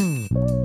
Mm.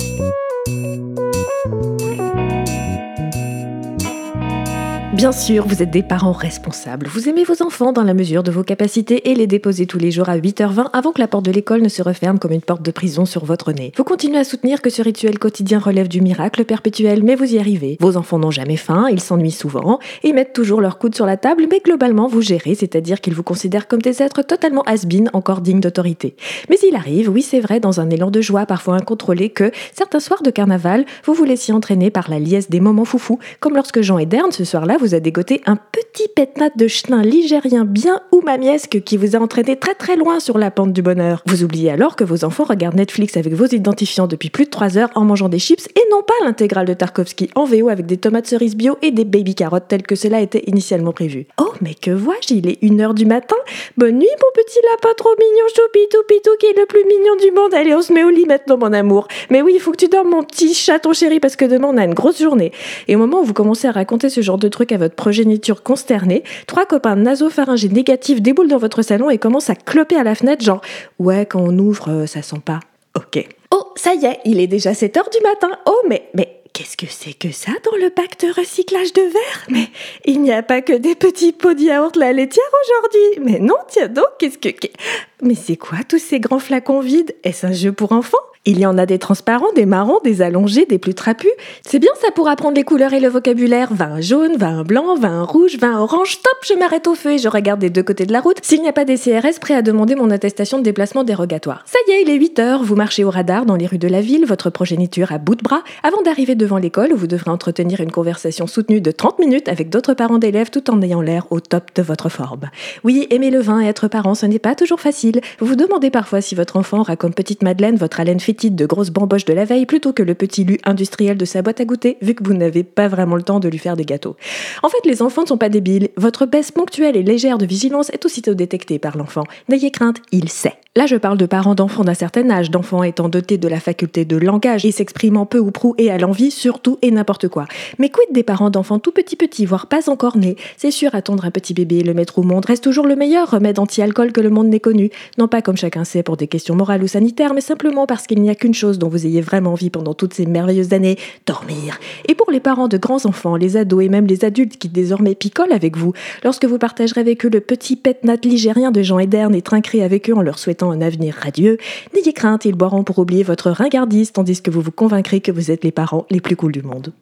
Bien sûr, vous êtes des parents responsables. Vous aimez vos enfants dans la mesure de vos capacités et les déposez tous les jours à 8h20 avant que la porte de l'école ne se referme comme une porte de prison sur votre nez. Vous continuez à soutenir que ce rituel quotidien relève du miracle perpétuel, mais vous y arrivez. Vos enfants n'ont jamais faim, ils s'ennuient souvent, ils mettent toujours leur coude sur la table, mais globalement vous gérez, c'est-à-dire qu'ils vous considèrent comme des êtres totalement has encore dignes d'autorité. Mais il arrive, oui c'est vrai, dans un élan de joie parfois incontrôlé, que certains soirs de carnaval, vous vous laissiez entraîner par la liesse des moments foufous, comme lorsque Jean et Dern, ce soir-là, a dégoté un petit pétnat de chelin ligérien bien ou mamiesque qui vous a entraîné très très loin sur la pente du bonheur. Vous oubliez alors que vos enfants regardent Netflix avec vos identifiants depuis plus de 3 heures en mangeant des chips et non pas l'intégrale de Tarkovsky en VO avec des tomates cerises bio et des baby carottes telles que cela était initialement prévu. Oh mais que vois-je, il est 1h du matin Bonne nuit mon petit lapin trop mignon, choupitou pitou qui est le plus mignon du monde. Allez on se met au lit maintenant mon amour. Mais oui il faut que tu dormes mon petit chaton chéri parce que demain on a une grosse journée. Et au moment où vous commencez à raconter ce genre de truc votre progéniture consternée, trois copains nasopharyngés négatifs déboulent dans votre salon et commencent à cloper à la fenêtre, genre Ouais, quand on ouvre, euh, ça sent pas. Ok. Oh, ça y est, il est déjà 7 heures du matin. Oh, mais, mais, Qu'est-ce que c'est que ça dans le pacte recyclage de verre? Mais il n'y a pas que des petits pots de laitière aujourd'hui. Mais non, tiens donc, qu'est-ce que... Mais c'est quoi tous ces grands flacons vides? Est-ce un jeu pour enfants? Il y en a des transparents, des marrons, des allongés, des plus trapus. C'est bien ça pour apprendre les couleurs et le vocabulaire. Vin jaune, vin blanc, vin rouge, vin orange. Stop, je m'arrête au feu et je regarde des deux côtés de la route. S'il n'y a pas des CRS prêts à demander mon attestation de déplacement dérogatoire. Ça y est, il est 8 heures. Vous marchez au radar dans les rues de la ville, votre progéniture à bout de bras, avant d'arriver devant l'école vous devrez entretenir une conversation soutenue de 30 minutes avec d'autres parents d'élèves tout en ayant l'air au top de votre forme. Oui, aimer le vin et être parent, ce n'est pas toujours facile. Vous vous demandez parfois si votre enfant aura comme petite Madeleine votre haleine de grosses bamboches de la veille plutôt que le petit lu industriel de sa boîte à goûter, vu que vous n'avez pas vraiment le temps de lui faire des gâteaux. En fait, les enfants ne sont pas débiles. Votre baisse ponctuelle et légère de vigilance est aussitôt détectée par l'enfant. N'ayez crainte, il sait. Là, je parle de parents d'enfants d'un certain âge, d'enfants étant dotés de la faculté de langage et s'exprimant peu ou prou et à l'envie, surtout et n'importe quoi. Mais quid des parents d'enfants tout petits petits, voire pas encore nés? C'est sûr, attendre un petit bébé et le mettre au monde reste toujours le meilleur remède anti-alcool que le monde n'ait connu. Non pas comme chacun sait pour des questions morales ou sanitaires, mais simplement parce qu'il n'y a qu'une chose dont vous ayez vraiment envie pendant toutes ces merveilleuses années, dormir. Et pour les parents de grands enfants, les ados et même les adultes qui désormais picolent avec vous, lorsque vous partagerez avec eux le petit pet nat ligérien de Jean Edern et trinquerez avec eux en leur un avenir radieux, n'ayez crainte, ils boiront pour oublier votre ringardise tandis que vous vous convaincrez que vous êtes les parents les plus cools du monde.